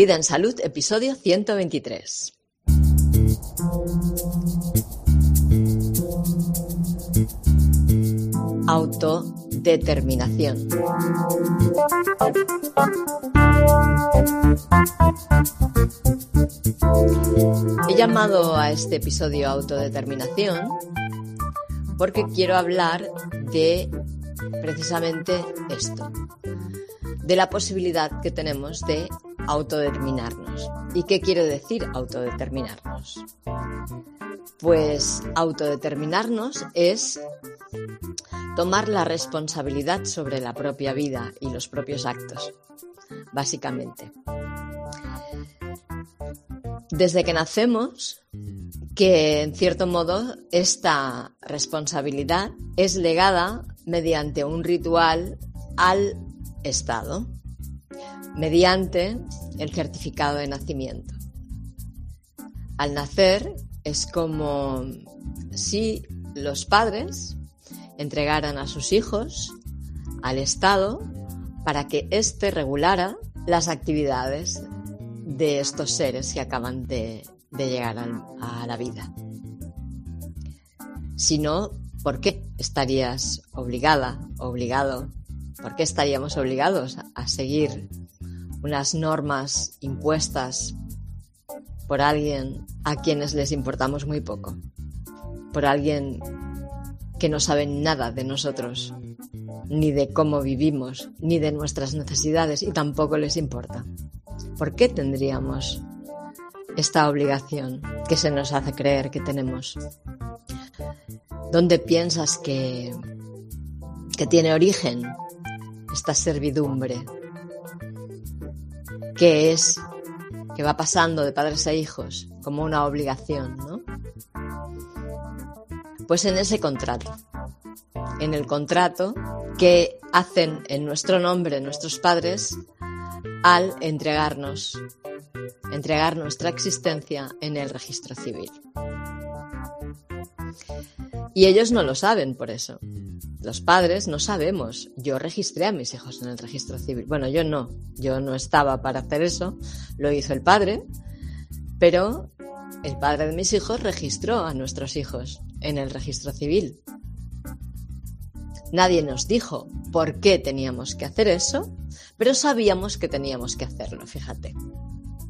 Vida en Salud, episodio 123. Autodeterminación. He llamado a este episodio Autodeterminación porque quiero hablar de precisamente esto, de la posibilidad que tenemos de autodeterminarnos. ¿Y qué quiere decir autodeterminarnos? Pues autodeterminarnos es tomar la responsabilidad sobre la propia vida y los propios actos, básicamente. Desde que nacemos, que en cierto modo esta responsabilidad es legada mediante un ritual al Estado mediante el certificado de nacimiento. Al nacer es como si los padres entregaran a sus hijos al Estado para que éste regulara las actividades de estos seres que acaban de, llegar a, a la vida. Si no, ¿por qué estarías obligada, obligado? ¿Por qué estaríamos obligados a seguir unas normas impuestas por alguien a quienes les importamos muy poco, por alguien que no sabe nada de nosotros, ni de cómo vivimos, ni de nuestras necesidades y tampoco les importa. ¿Por qué tendríamos esta obligación que se nos hace creer que tenemos? ¿Dónde piensas que, que tiene origen esta servidumbre que es que va pasando de padres a hijos como una obligación, ¿no? Pues en ese contrato, en el contrato que hacen en nuestro nombre nuestros padres al entregarnos, entregar nuestra existencia en el registro civil. Y ellos no lo saben por eso los padres no sabemos. Yo registré a mis hijos en el registro civil. Bueno, yo no, yo no estaba para hacer eso, lo hizo el padre, pero el padre de mis hijos registró a nuestros hijos en el registro civil. Nadie nos dijo por qué teníamos que hacer eso, pero sabíamos que teníamos que hacerlo, fíjate.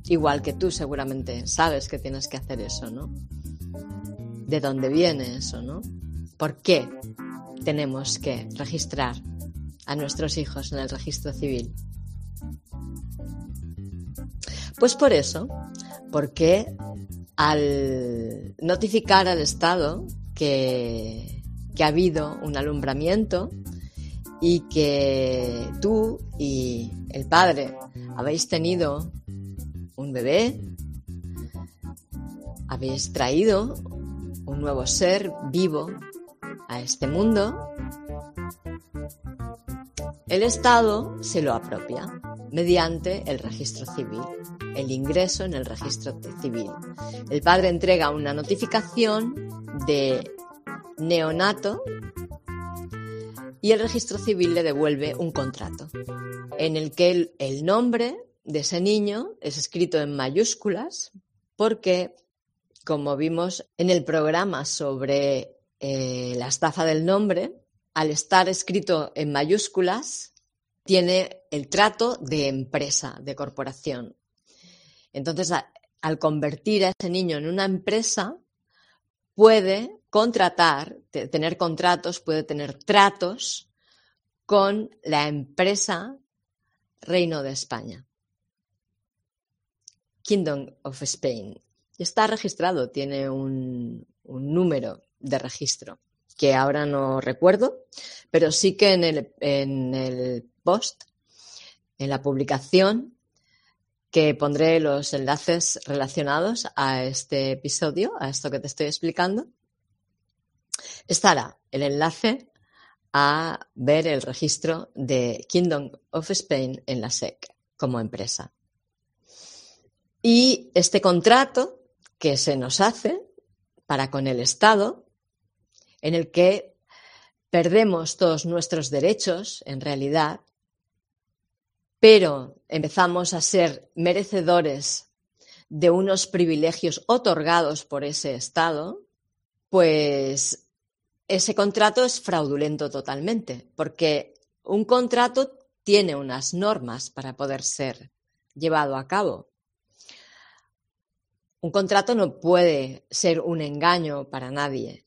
Igual que tú seguramente sabes que tienes que hacer eso, ¿no? ¿De dónde viene eso, no? ¿Por qué tenemos que registrar a nuestros hijos en el registro civil? Pues por eso, porque al notificar al Estado que, que ha habido un alumbramiento y que tú y el padre habéis tenido un bebé, habéis traído un nuevo ser vivo a este mundo, el Estado se lo apropia mediante el registro civil, el ingreso en el registro civil. El padre entrega una notificación de neonato y el registro civil le devuelve un contrato en el que el, nombre de ese niño es escrito en mayúsculas porque, como vimos en el programa sobre eh, la estafa del nombre, al estar escrito en mayúsculas, tiene el trato de empresa, de corporación. Entonces, al convertir a ese niño en una empresa, puede contratar, tener contratos, puede tener tratos con la empresa Reino de España. Kingdom of Spain. Está registrado, tiene un número de registro, que ahora no recuerdo, pero sí que en el, post, en la publicación, que pondré los enlaces relacionados a este episodio, a esto que te estoy explicando, estará el enlace a ver el registro de Kingdom of Spain en la SEC como empresa. Y este contrato que se nos hace para con el Estado en el que perdemos todos nuestros derechos, en realidad, pero empezamos a ser merecedores de unos privilegios otorgados por ese Estado, pues ese contrato es fraudulento totalmente, porque un contrato tiene unas normas para poder ser llevado a cabo. Un contrato no puede ser un engaño para nadie.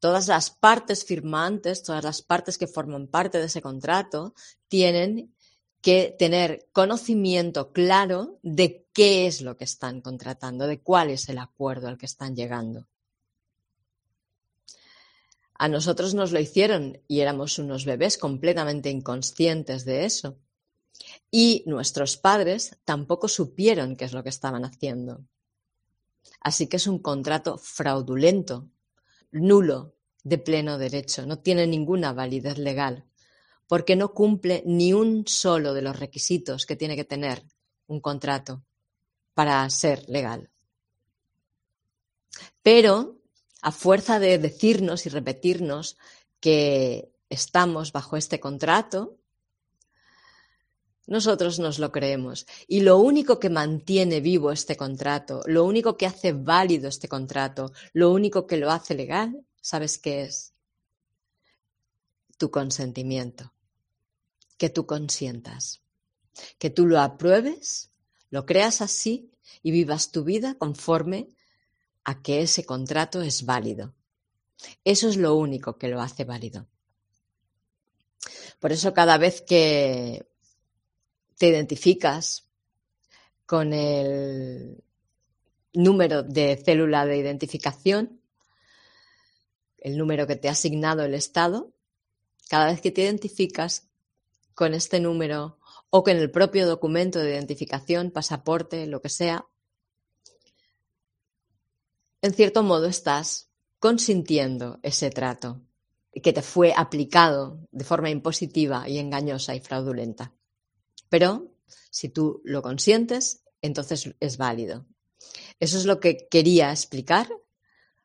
Todas las partes firmantes, todas las partes que forman parte de ese contrato, tienen que tener conocimiento claro de qué es lo que están contratando, de cuál es el acuerdo al que están llegando. A nosotros nos lo hicieron y éramos unos bebés completamente inconscientes de eso. Y nuestros padres tampoco supieron qué es lo que estaban haciendo. Así que es un contrato fraudulento, nulo, de pleno derecho, no tiene ninguna validez legal porque no cumple ni un solo de los requisitos que tiene que tener un contrato para ser legal. Pero, a fuerza de decirnos y repetirnos que estamos bajo este contrato, nosotros nos lo creemos. Y lo único que mantiene vivo este contrato, lo único que hace válido este contrato, lo único que lo hace legal, ¿sabes qué es? Tu consentimiento que tú consientas, que tú lo apruebes, lo creas así y vivas tu vida conforme a que ese contrato es válido. Eso es lo único que lo hace válido. Por eso cada vez que te identificas con el número de célula de identificación, el número que te ha asignado el Estado, cada vez que te identificas con este número o con el propio documento de identificación, pasaporte, lo que sea, en cierto modo estás consintiendo ese trato que te fue aplicado de forma impositiva y engañosa y fraudulenta. Pero si tú lo consientes, entonces es válido. Eso es lo que quería explicar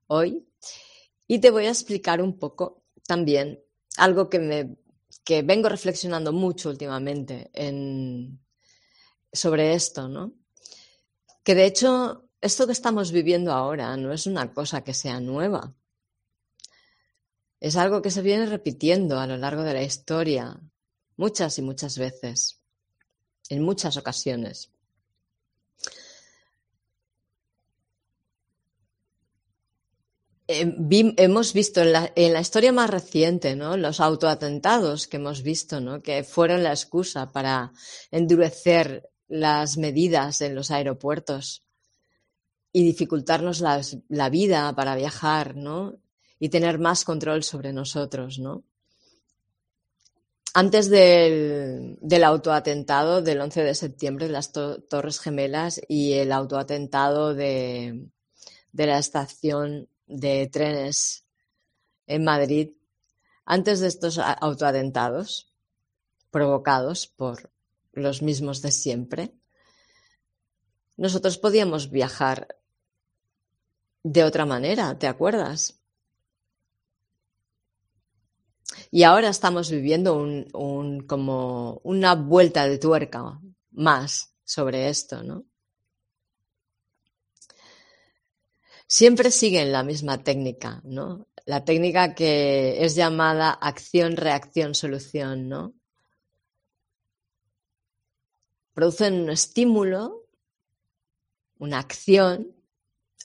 hoy y te voy a explicar un poco también algo que me que vengo reflexionando mucho últimamente sobre esto, ¿no? Que de hecho, esto que estamos viviendo ahora no es una cosa que sea nueva. Es algo que se viene repitiendo a lo largo de la historia muchas y muchas veces, en muchas ocasiones. Eh, hemos visto en la, historia más reciente, ¿no? Los autoatentados que hemos visto, ¿no? Que fueron la excusa para endurecer las medidas en los aeropuertos y dificultarnos la vida para viajar, ¿no? Y tener más control sobre nosotros, ¿no? Antes del, autoatentado del 11 de septiembre de las Torres Gemelas y el autoatentado de, de la estación de trenes en Madrid antes de estos autoatentados provocados por los mismos de siempre, nosotros podíamos viajar de otra manera, ¿te acuerdas? Y ahora estamos viviendo un, como una vuelta de tuerca más sobre esto, ¿no? siempre siguen la misma técnica, ¿no? La técnica que es llamada acción, reacción, solución, ¿no? Producen un estímulo, una acción.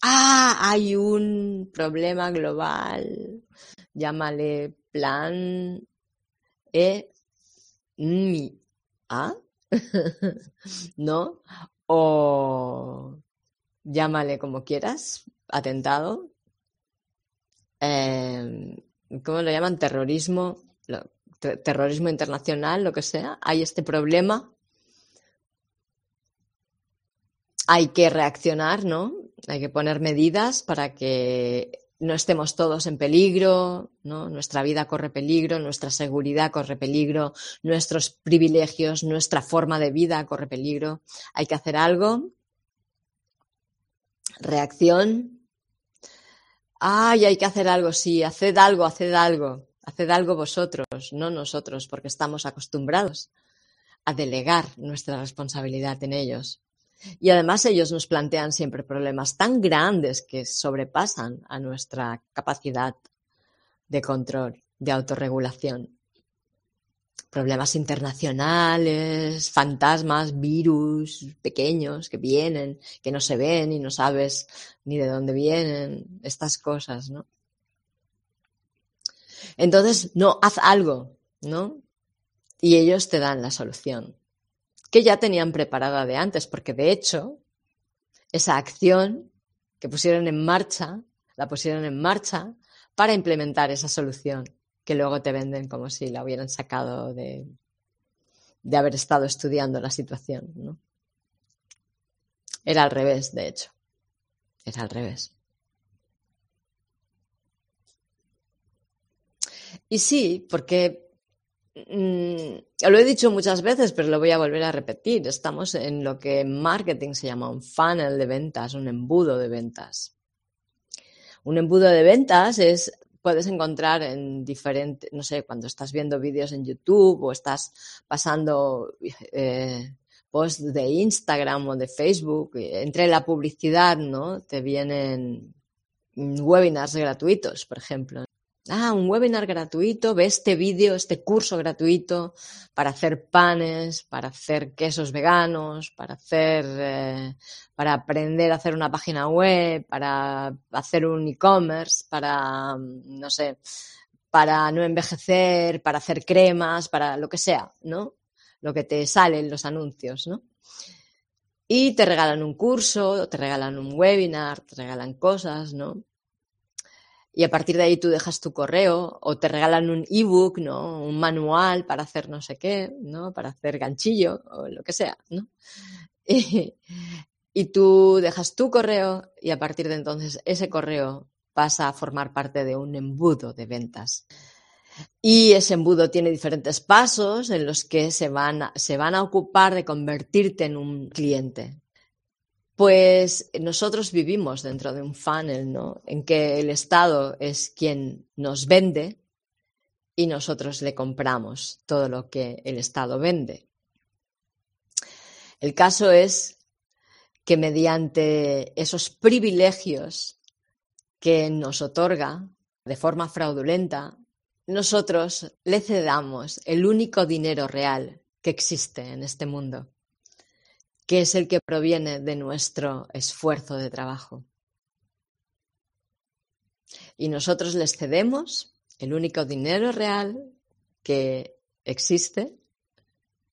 Ah, hay un problema global. Llámale plan E mi A, ¿no? O llámale como quieras, atentado, em, ¿cómo lo llaman? Terrorismo, terrorismo internacional, lo que sea. Hay este problema. Hay que reaccionar, ¿no? Hay que poner medidas para que no estemos todos en peligro, ¿no? Nuestra vida corre peligro, nuestra seguridad corre peligro, nuestros privilegios, nuestra forma de vida corre peligro. Hay que hacer algo. Reacción, ay, hay que hacer algo, sí, haced algo, haced algo, haced algo vosotros, no nosotros, porque estamos acostumbrados a delegar nuestra responsabilidad en ellos. Y además ellos nos plantean siempre problemas tan grandes que sobrepasan a nuestra capacidad de control, de autorregulación. Problemas internacionales, fantasmas, virus pequeños que vienen, que no se ven y no sabes ni de dónde vienen, estas cosas, ¿no? Entonces, no, haz algo, ¿no? Y ellos te dan la solución, que ya tenían preparada de antes, porque de hecho, esa acción que pusieron en marcha, la pusieron en marcha para implementar esa solución, que luego te venden como si la hubieran sacado de, de haber estado estudiando la situación, ¿no? Era al revés, de hecho. Era al revés. Y sí, porque mm, lo he dicho muchas veces, pero lo voy a volver a repetir. Estamos en lo que en marketing se llama un funnel de ventas, un embudo de ventas. Un embudo de ventas es, puedes encontrar en diferentes, no sé, cuando estás viendo vídeos en YouTube o estás pasando eh, posts de Instagram o de Facebook, entre la publicidad, ¿no? Te vienen webinars gratuitos, por ejemplo ah, un webinar gratuito, ve este vídeo, este curso gratuito para hacer panes, para hacer quesos veganos, para hacer, eh, para aprender a hacer una página web, para hacer un e-commerce, para, mm, no sé, para no envejecer, para hacer cremas, para lo que sea, ¿no? Lo que te sale en los anuncios, ¿no? Y te regalan un curso, te regalan un webinar, te regalan cosas, ¿no? Y a partir de ahí tú dejas tu correo o te regalan un ebook, ¿no? Un manual para hacer no sé qué, ¿no? Para hacer ganchillo o lo que sea, ¿no? Y, tú dejas tu correo y a partir de entonces ese correo pasa a formar parte de un embudo de ventas. Y ese embudo tiene diferentes pasos en los que se van, se van a ocupar de convertirte en un cliente. Pues nosotros vivimos dentro de un funnel, ¿no? En que el Estado es quien nos vende y nosotros le compramos todo lo que el Estado vende. El caso es que mediante esos privilegios que nos otorga de forma fraudulenta, nosotros le cedamos el único dinero real que existe en este mundo que es el que proviene de nuestro esfuerzo de trabajo. Y nosotros les cedemos el único dinero real que existe,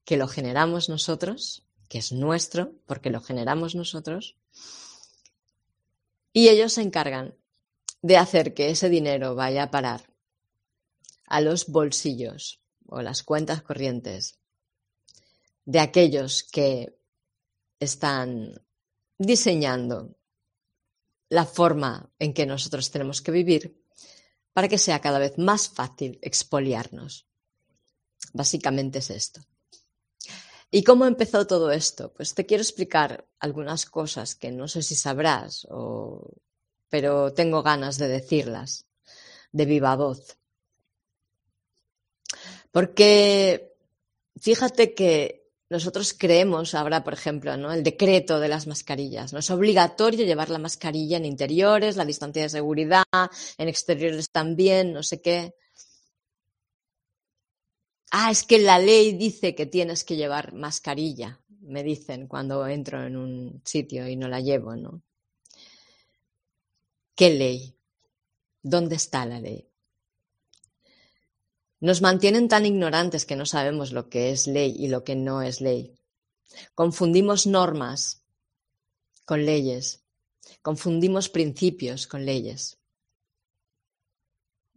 que lo generamos nosotros, que es nuestro, porque lo generamos nosotros, y ellos se encargan de hacer que ese dinero vaya a parar a los bolsillos o las cuentas corrientes de aquellos que están diseñando la forma en que nosotros tenemos que vivir para que sea cada vez más fácil expoliarnos. Básicamente es esto. ¿Y cómo empezó todo esto? Pues te quiero explicar algunas cosas que no sé si sabrás, pero tengo ganas de decirlas de viva voz. Porque fíjate que nosotros creemos ahora, por ejemplo, ¿no? el decreto de las mascarillas. No es obligatorio llevar la mascarilla en interiores, la distancia de seguridad, en exteriores también, no sé qué. Ah, es que la ley dice que tienes que llevar mascarilla, me dicen cuando entro en un sitio y no la llevo, ¿no? ¿Qué ley? ¿Dónde está la ley? Nos mantienen tan ignorantes que no sabemos lo que es ley y lo que no es ley. Confundimos normas con leyes. Confundimos principios con leyes.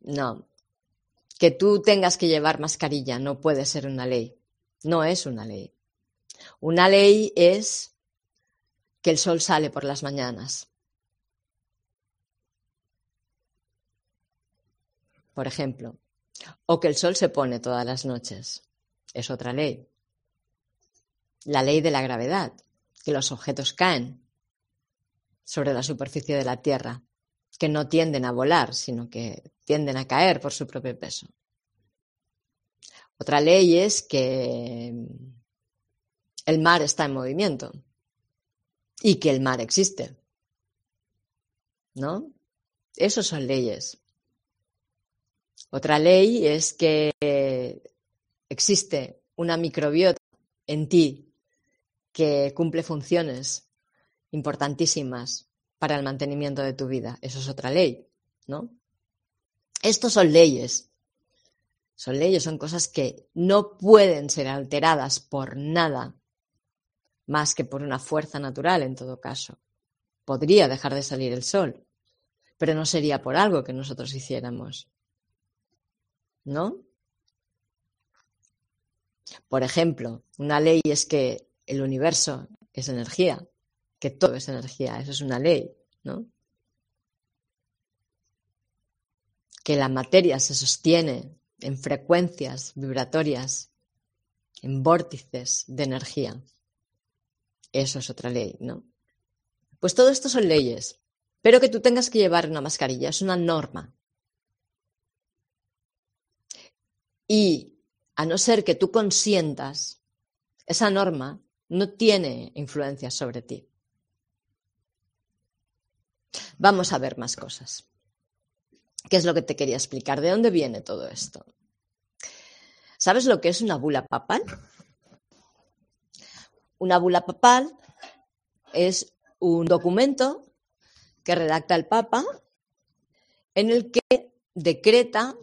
No. Que tú tengas que llevar mascarilla no puede ser una ley. No es una ley. Una ley es que el sol sale por las mañanas. Por ejemplo, o que el sol se pone todas las noches. Es otra ley. La ley de la gravedad, que los objetos caen sobre la superficie de la Tierra, que no tienden a volar, sino que tienden a caer por su propio peso. Otra ley es que el mar está en movimiento y que el mar existe. ¿No? Esos son leyes. Otra ley es que existe una microbiota en ti que cumple funciones importantísimas para el mantenimiento de tu vida. Eso es otra ley, ¿no? Estos son leyes. Son leyes, son cosas que no pueden ser alteradas por nada más que por una fuerza natural en todo caso. Podría dejar de salir el sol, pero no sería por algo que nosotros hiciéramos. ¿No? Por ejemplo, una ley es que el universo es energía, que todo es energía, eso es una ley, ¿no? Que la materia se sostiene en frecuencias vibratorias, en vórtices de energía. Eso es otra ley, ¿no? Pues todo esto son leyes, pero que tú tengas que llevar una mascarilla es una norma. Y a no ser que tú consientas, esa norma no tiene influencia sobre ti. Vamos a ver más cosas. ¿Qué es lo que te quería explicar? ¿De dónde viene todo esto? ¿Sabes lo que es una bula papal? Una bula papal es un documento que redacta el Papa en el que decreta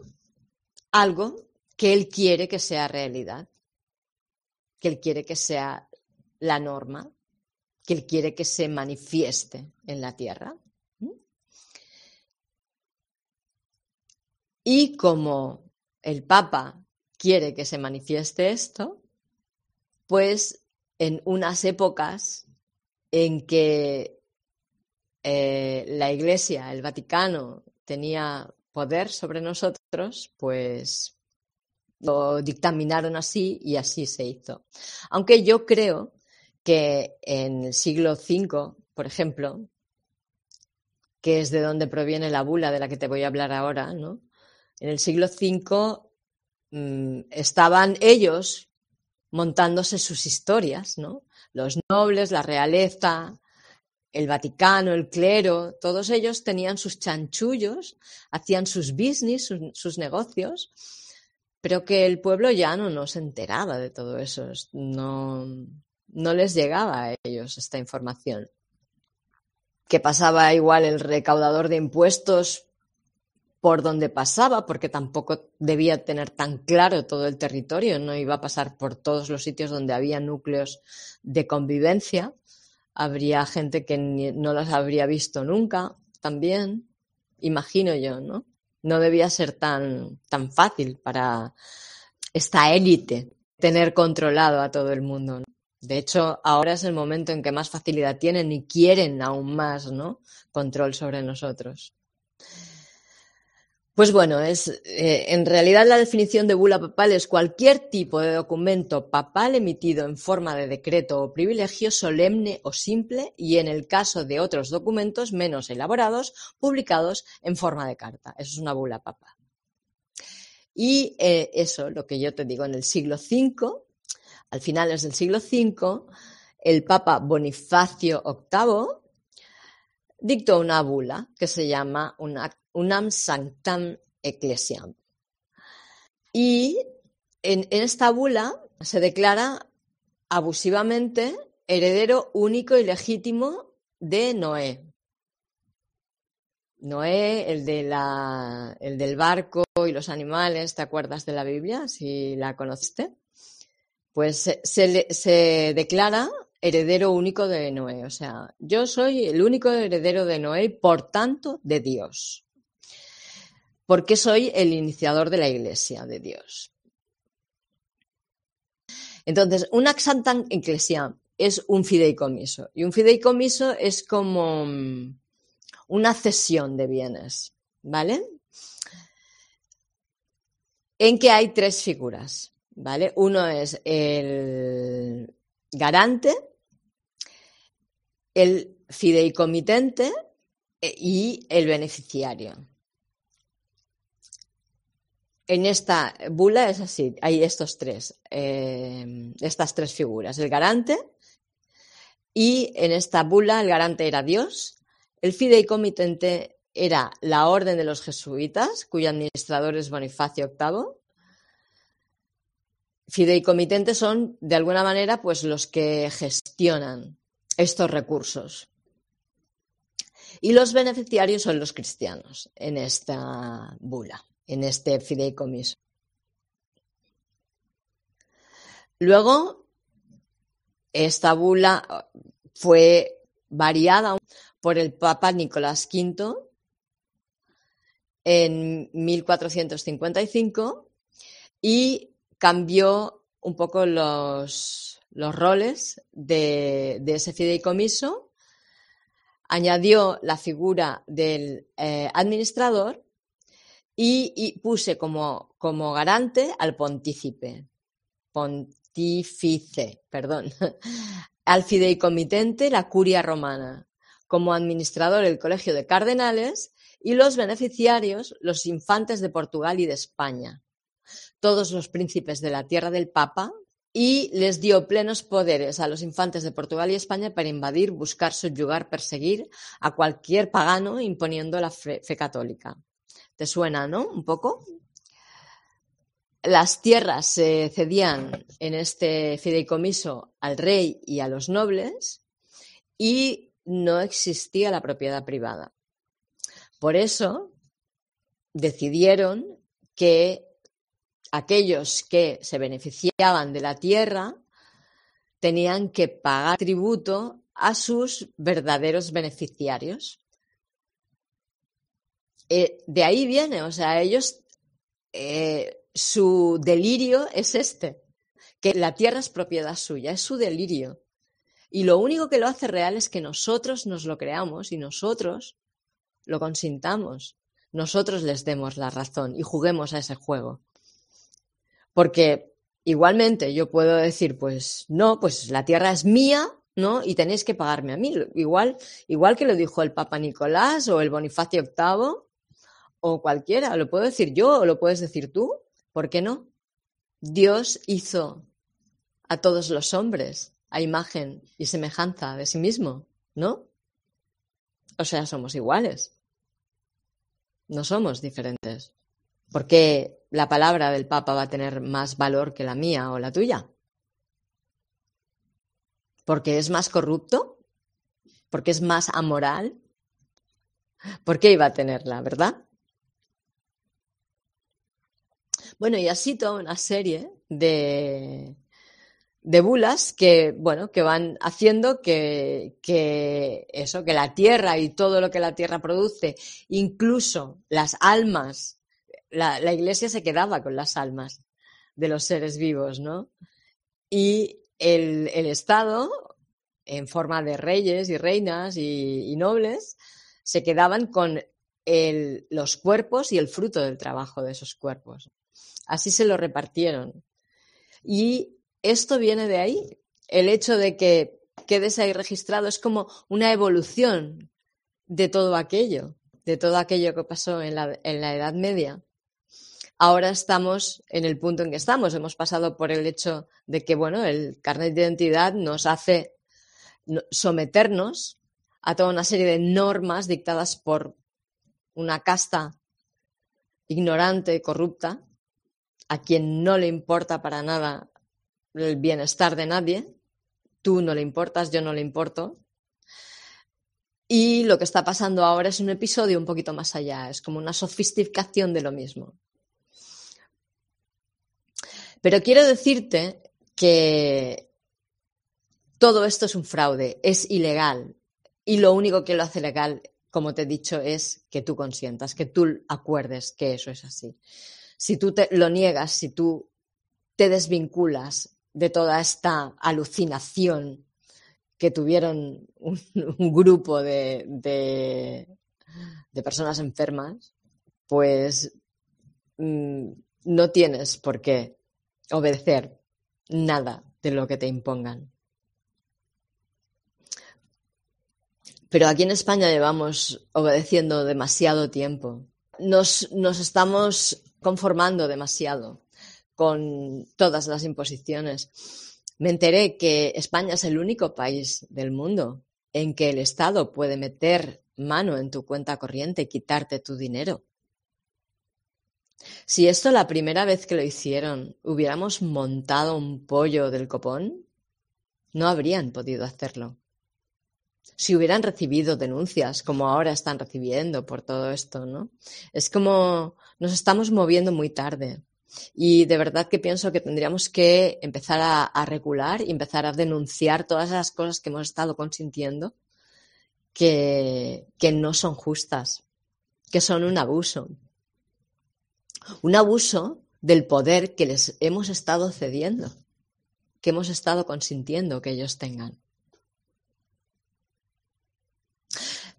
algo que él quiere que sea realidad, que él quiere que sea la norma, que él quiere que se manifieste en la tierra. Y como el Papa quiere que se manifieste esto, pues en unas épocas en que eh, la Iglesia, el Vaticano, tenía poder sobre nosotros, pues lo dictaminaron así y así se hizo. Aunque yo creo que en el siglo V, por ejemplo, que es de donde proviene la bula de la que te voy a hablar ahora, ¿no? En el siglo V mm, estaban ellos montándose sus historias, ¿no? Los nobles, la realeza, el Vaticano, el clero, todos ellos tenían sus chanchullos, hacían sus business, sus negocios, pero que el pueblo llano no se enteraba de todo eso, no, no les llegaba a ellos esta información. Que pasaba igual el recaudador de impuestos por donde pasaba, porque tampoco debía tener tan claro todo el territorio, no iba a pasar por todos los sitios donde había núcleos de convivencia. Habría gente que no las habría visto nunca, también, imagino yo, ¿no? No debía ser tan, tan fácil para esta élite tener controlado a todo el mundo. De hecho, ahora es el momento en que más facilidad tienen y quieren aún más ¿no? control sobre nosotros. Pues bueno, es, eh, en realidad la definición de bula papal es cualquier tipo de documento papal emitido en forma de decreto o privilegio solemne o simple y en el caso de otros documentos menos elaborados, publicados en forma de carta. Eso es una bula papal. Y eh, eso, lo que yo te digo, en el siglo V, al finales del siglo V, el Papa Bonifacio VIII dictó una bula que se llama una unam sanctam ecclesiam. Y en, esta bula se declara abusivamente heredero único y legítimo de Noé. Noé, el, de la, el del barco y los animales, ¿te acuerdas de la Biblia? Si la conociste. Pues se, se declara heredero único de Noé. O sea, yo soy el único heredero de Noé, por tanto, de Dios porque soy el iniciador de la Iglesia de Dios. Entonces, un axantan ecclesia es un fideicomiso y un fideicomiso es como mm, una cesión de bienes, ¿vale? En que hay tres figuras, ¿vale? Uno es el garante, el fideicomitente y el beneficiario. En esta bula es así, hay estos tres, eh, estas tres figuras, el garante, y en esta bula el garante era Dios, el fideicomitente era la orden de los jesuitas, cuyo administrador es Bonifacio VIII. Fideicomitentes son, de alguna manera, pues los que gestionan estos recursos. Y los beneficiarios son los cristianos en esta bula en este fideicomiso. Luego, esta bula fue variada por el Papa Nicolás V en 1455 y cambió un poco los, los roles de, ese fideicomiso, añadió la figura del eh, administrador y, puse como, como garante al pontícipe, pontífice, perdón, al fideicomitente la curia romana, como administrador el colegio de cardenales y los beneficiarios los infantes de Portugal y de España, todos los príncipes de la tierra del Papa, y les dio plenos poderes a los infantes de Portugal y España para invadir, buscar, subyugar, perseguir a cualquier pagano imponiendo la fe católica. ¿Te suena, no? Un poco. Las tierras se cedían en este fideicomiso al rey y a los nobles y no existía la propiedad privada. Por eso decidieron que aquellos que se beneficiaban de la tierra tenían que pagar tributo a sus verdaderos beneficiarios. Eh, de ahí viene, o sea, ellos, eh, su delirio es este, que la tierra es propiedad suya, es su delirio. Y lo único que lo hace real es que nosotros nos lo creamos y nosotros lo consintamos, nosotros les demos la razón y juguemos a ese juego. Porque igualmente yo puedo decir, pues no, pues la tierra es mía, ¿no? Y tenéis que pagarme a mí. Igual, igual que lo dijo el Papa Nicolás o el Bonifacio VIII, o cualquiera, lo puedo decir yo o lo puedes decir tú, ¿por qué no? Dios hizo a todos los hombres a imagen y semejanza de sí mismo, ¿no? O sea, somos iguales. No somos diferentes. ¿Por qué la palabra del Papa va a tener más valor que la mía o la tuya? ¿Porque es más corrupto? ¿Porque es más amoral? ¿Por qué iba a tenerla, verdad? Bueno, y así toda una serie de, de bulas que, bueno, que van haciendo que, que, eso, que la tierra y todo lo que la tierra produce, incluso las almas, la, la, iglesia se quedaba con las almas de los seres vivos, ¿no? Y el, el Estado, en forma de reyes y reinas y, nobles, se quedaban con el, los cuerpos y el fruto del trabajo de esos cuerpos. Así se lo repartieron. Y esto viene de ahí. El hecho de que quedes ahí registrado es como una evolución de todo aquello, de todo aquello que pasó en la, Edad Media. Ahora estamos en el punto en que estamos. Hemos pasado por el hecho de que, bueno, el carnet de identidad nos hace someternos a toda una serie de normas dictadas por una casta ignorante, corrupta, a quien no le importa para nada el bienestar de nadie, tú no le importas, yo no le importo. Y lo que está pasando ahora es un episodio un poquito más allá, es como una sofisticación de lo mismo. Pero quiero decirte que todo esto es un fraude, es ilegal. Y lo único que lo hace legal, como te he dicho, es que tú consientas, que tú acuerdes que eso es así si tú te lo niegas, si tú te desvinculas de toda esta alucinación que tuvieron un, grupo de, de, personas enfermas, pues mm, no tienes por qué obedecer nada de lo que te impongan. Pero aquí en España llevamos obedeciendo demasiado tiempo. Nos, nos estamos conformando demasiado con todas las imposiciones. Me enteré que España es el único país del mundo en que el Estado puede meter mano en tu cuenta corriente y quitarte tu dinero. Si esto la primera vez que lo hicieron hubiéramos montado un pollo del copón, no habrían podido hacerlo. Si hubieran recibido denuncias, como ahora están recibiendo por todo esto, ¿no? Es como nos estamos moviendo muy tarde. Y de verdad que pienso que tendríamos que empezar a, regular y empezar a denunciar todas esas cosas que hemos estado consintiendo que, que no son justas, que son un abuso. Un abuso del poder que les hemos estado cediendo, que hemos estado consintiendo que ellos tengan.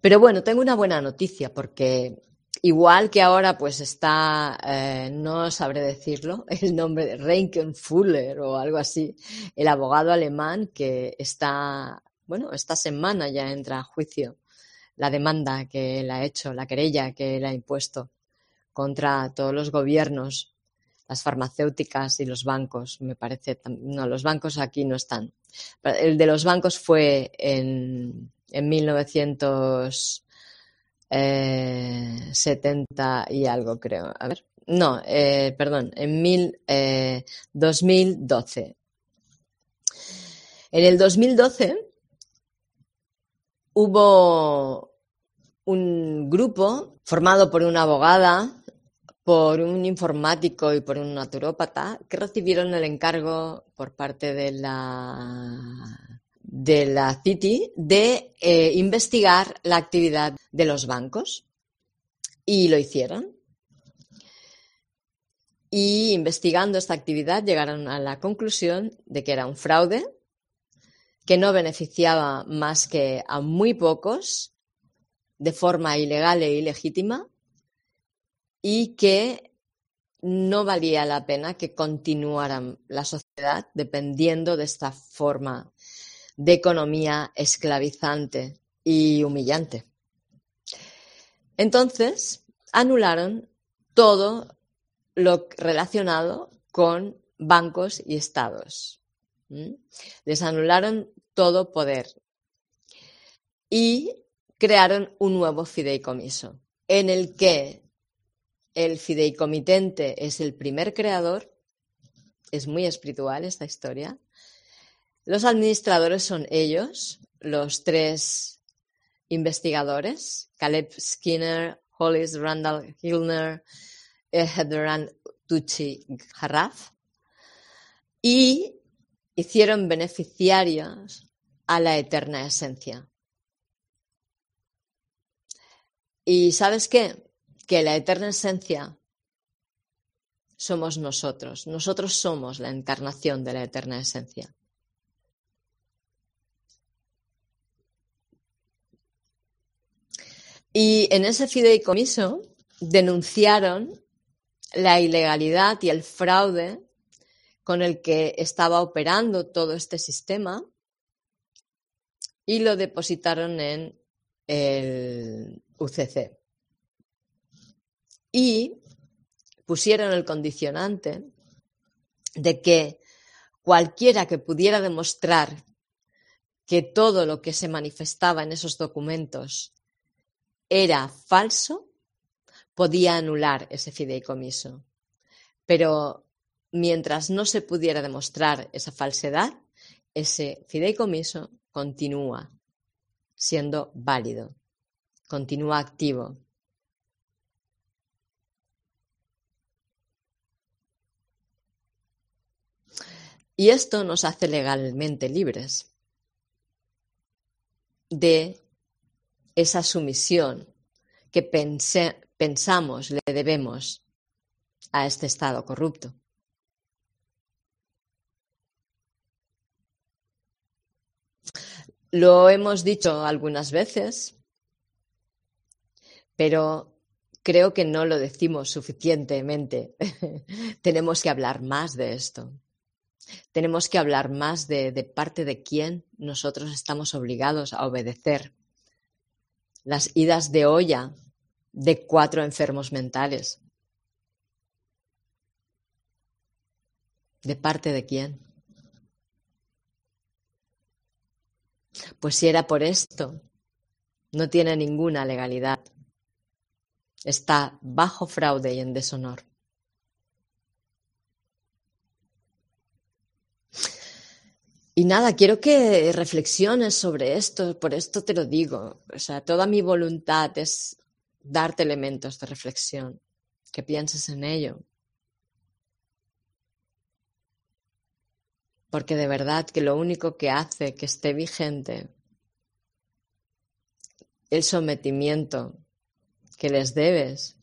Pero bueno, tengo una buena noticia porque Igual que ahora pues está, eh, no sabré decirlo, el nombre de Reinken Fuller o algo así, el abogado alemán que está, bueno, esta semana ya entra a juicio la demanda que él ha hecho, la querella que él ha impuesto contra todos los gobiernos, las farmacéuticas y los bancos, me parece. No, los bancos aquí no están. El de los bancos fue en, en 1900 eh, 70 y algo, creo. A ver. No, eh, perdón, en mil, eh, 2012. En el 2012 hubo un grupo formado por una abogada, por un informático y por un naturópata que recibieron el encargo por parte de la de la City de eh, investigar la actividad de los bancos. Y lo hicieron. Y investigando esta actividad llegaron a la conclusión de que era un fraude, que no beneficiaba más que a muy pocos de forma ilegal e ilegítima y que no valía la pena que continuara la sociedad dependiendo de esta forma de economía esclavizante y humillante. Entonces, anularon todo lo relacionado con bancos y estados. Les anularon todo poder y crearon un nuevo fideicomiso en el que el fideicomitente es el primer creador. Es muy espiritual esta historia. Los administradores son ellos, los tres investigadores, Caleb Skinner, Hollis Randall Hilner, Hedran Tucci Harraf, y hicieron beneficiarios a la eterna esencia. ¿Y sabes qué? Que la eterna esencia somos nosotros. Nosotros somos la encarnación de la eterna esencia. Y en ese fideicomiso denunciaron la ilegalidad y el fraude con el que estaba operando todo este sistema y lo depositaron en el UCC. Y pusieron el condicionante de que cualquiera que pudiera demostrar que todo lo que se manifestaba en esos documentos era falso, podía anular ese fideicomiso. Pero mientras no se pudiera demostrar esa falsedad, ese fideicomiso continúa siendo válido, continúa activo. Y esto nos hace legalmente libres de esa sumisión que pensamos le debemos a este Estado corrupto. Lo hemos dicho algunas veces, pero creo que no lo decimos suficientemente. Tenemos que hablar más de esto. Tenemos que hablar más de, de parte de quién nosotros estamos obligados a obedecer las idas de olla de cuatro enfermos mentales. ¿De parte de quién? Pues si era por esto, no tiene ninguna legalidad. Está bajo fraude y en deshonor. Y nada, quiero que reflexiones sobre esto, por esto te lo digo. O sea, toda mi voluntad es darte elementos de reflexión, que pienses en ello. Porque de verdad que lo único que hace que esté vigente el sometimiento que les debes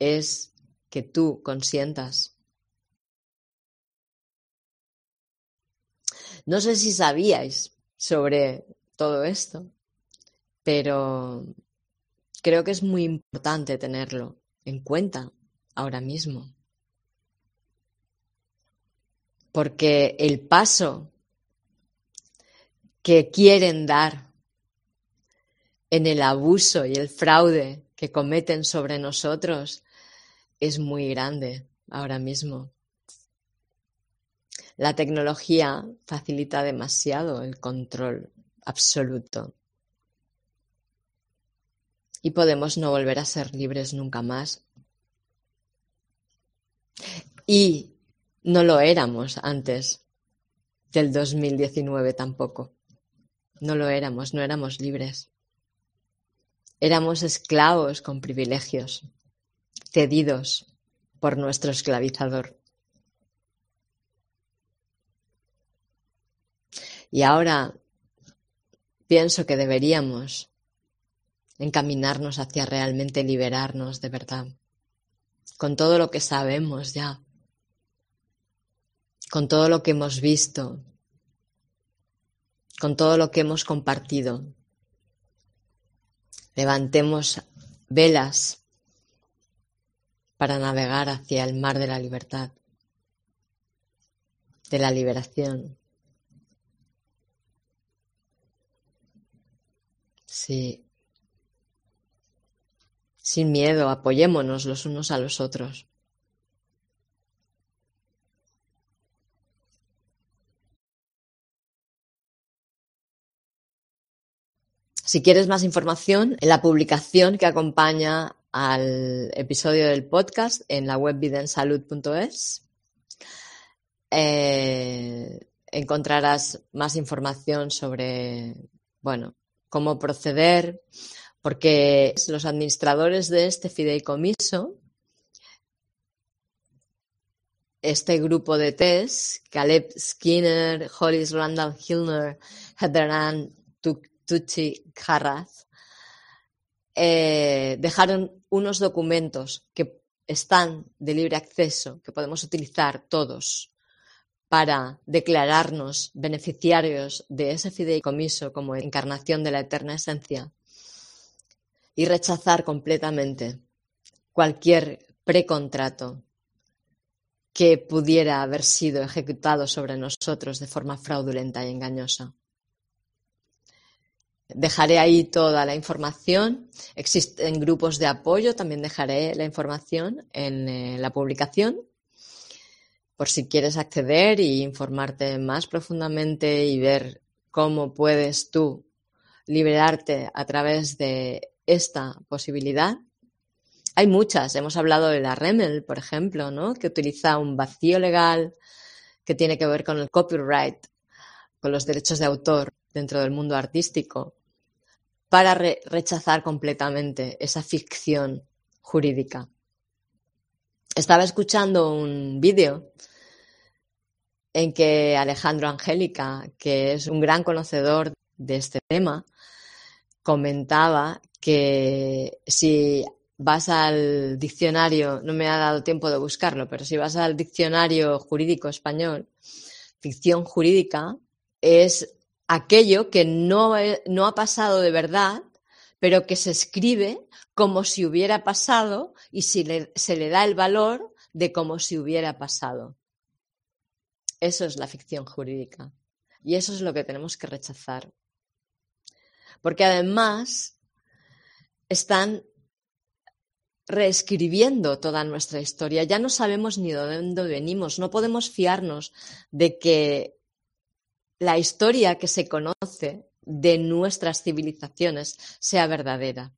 es que tú consientas No sé si sabíais sobre todo esto, pero creo que es muy importante tenerlo en cuenta ahora mismo. Porque el paso que quieren dar en el abuso y el fraude que cometen sobre nosotros es muy grande ahora mismo. La tecnología facilita demasiado el control absoluto. Y podemos no volver a ser libres nunca más. Y no lo éramos antes del 2019 tampoco. No lo éramos, no éramos libres. Éramos esclavos con privilegios, cedidos por nuestro esclavizador. Y ahora pienso que deberíamos encaminarnos hacia realmente liberarnos de verdad, con todo lo que sabemos ya, con todo lo que hemos visto, con todo lo que hemos compartido. Levantemos velas para navegar hacia el mar de la libertad, de la liberación. Sí. Sin miedo, apoyémonos los unos a los otros. Si quieres más información, en la publicación que acompaña al episodio del podcast en la web vidensalud.es eh, encontrarás más información sobre, bueno, cómo proceder, porque los administradores de este fideicomiso, este grupo de test, Caleb Skinner, Hollis Randall Hilner, Heather Tucci Harraz, eh, dejaron unos documentos que están de libre acceso, que podemos utilizar todos para declararnos beneficiarios de ese fideicomiso como encarnación de la eterna esencia y rechazar completamente cualquier precontrato que pudiera haber sido ejecutado sobre nosotros de forma fraudulenta y engañosa. Dejaré ahí toda la información. Existen grupos de apoyo, también dejaré la información en eh, la publicación por si quieres acceder e informarte más profundamente y ver cómo puedes tú liberarte a través de esta posibilidad. Hay muchas, hemos hablado de la REMEL, por ejemplo, ¿no? que utiliza un vacío legal que tiene que ver con el copyright, con los derechos de autor dentro del mundo artístico, para rechazar completamente esa ficción jurídica estaba escuchando un vídeo en que Alejandro Angélica, que es un gran conocedor de este tema, comentaba que si vas al diccionario, no me ha dado tiempo de buscarlo, pero si vas al diccionario jurídico español, ficción jurídica es aquello que no, no ha pasado de verdad, pero que se escribe como si hubiera pasado y si se le da el valor de como si hubiera pasado. Eso es la ficción jurídica. Y eso es lo que tenemos que rechazar. Porque además están reescribiendo toda nuestra historia. Ya no sabemos ni de dónde venimos. No podemos fiarnos de que la historia que se conoce de nuestras civilizaciones sea verdadera.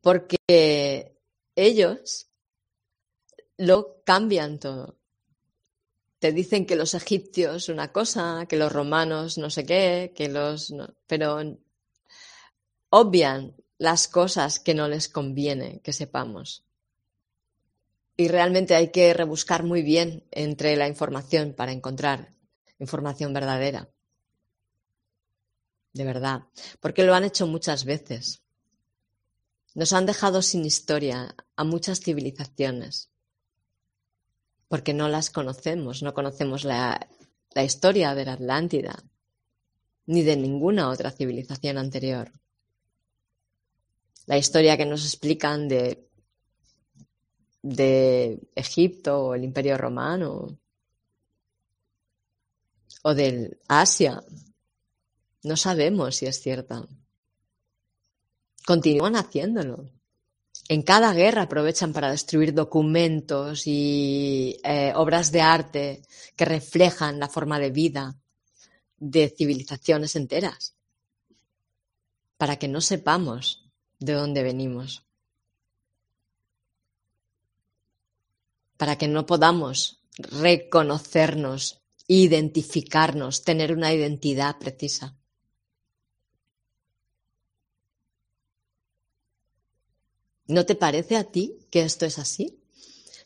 Porque ellos lo cambian todo. Te dicen que los egipcios una cosa, que los romanos no sé qué, que los... pero obvian las cosas que no les conviene que sepamos. Y realmente hay que rebuscar muy bien entre la información para encontrar información verdadera. De verdad. Porque lo han hecho muchas veces. Nos han dejado sin historia a muchas civilizaciones. Porque no las conocemos, no conocemos la, historia de la Atlántida, ni de ninguna otra civilización anterior la historia que nos explican de, de Egipto o el Imperio Romano o del Asia. No sabemos si es cierta. Continúan haciéndolo. En cada guerra aprovechan para destruir documentos y eh, obras de arte que reflejan la forma de vida de civilizaciones enteras, para que no sepamos de dónde venimos. Para que no podamos reconocernos, identificarnos, tener una identidad precisa. ¿No te parece a ti que esto es así?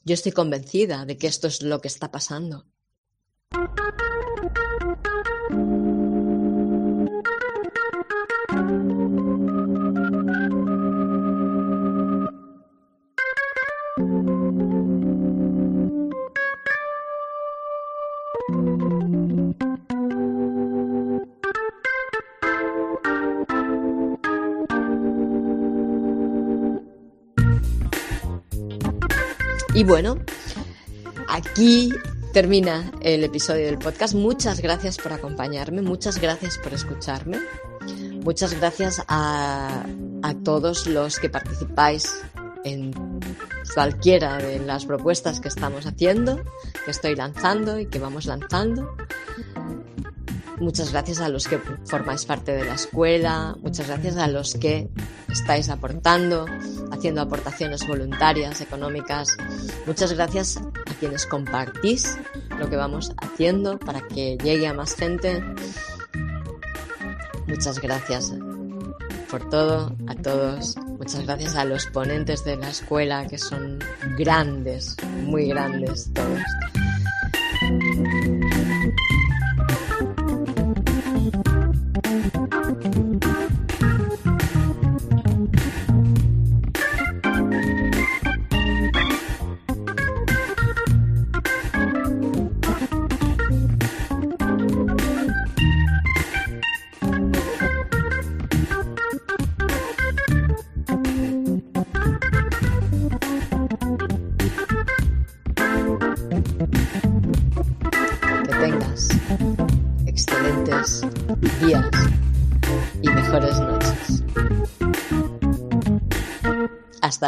Yo estoy convencida de que esto es lo que está pasando. Y bueno, aquí termina el episodio del podcast. Muchas gracias por acompañarme, muchas gracias por escucharme, muchas gracias a, a todos los que participáis en cualquiera de las propuestas que estamos haciendo, que estoy lanzando y que vamos lanzando. Muchas gracias a los que formáis parte de la escuela, muchas gracias a los que estáis aportando, haciendo aportaciones voluntarias, económicas. Muchas gracias a quienes compartís lo que vamos haciendo para que llegue a más gente. Muchas gracias por todo, a todos. Muchas gracias a los ponentes de la escuela que son grandes, muy grandes todos.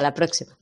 La próxima.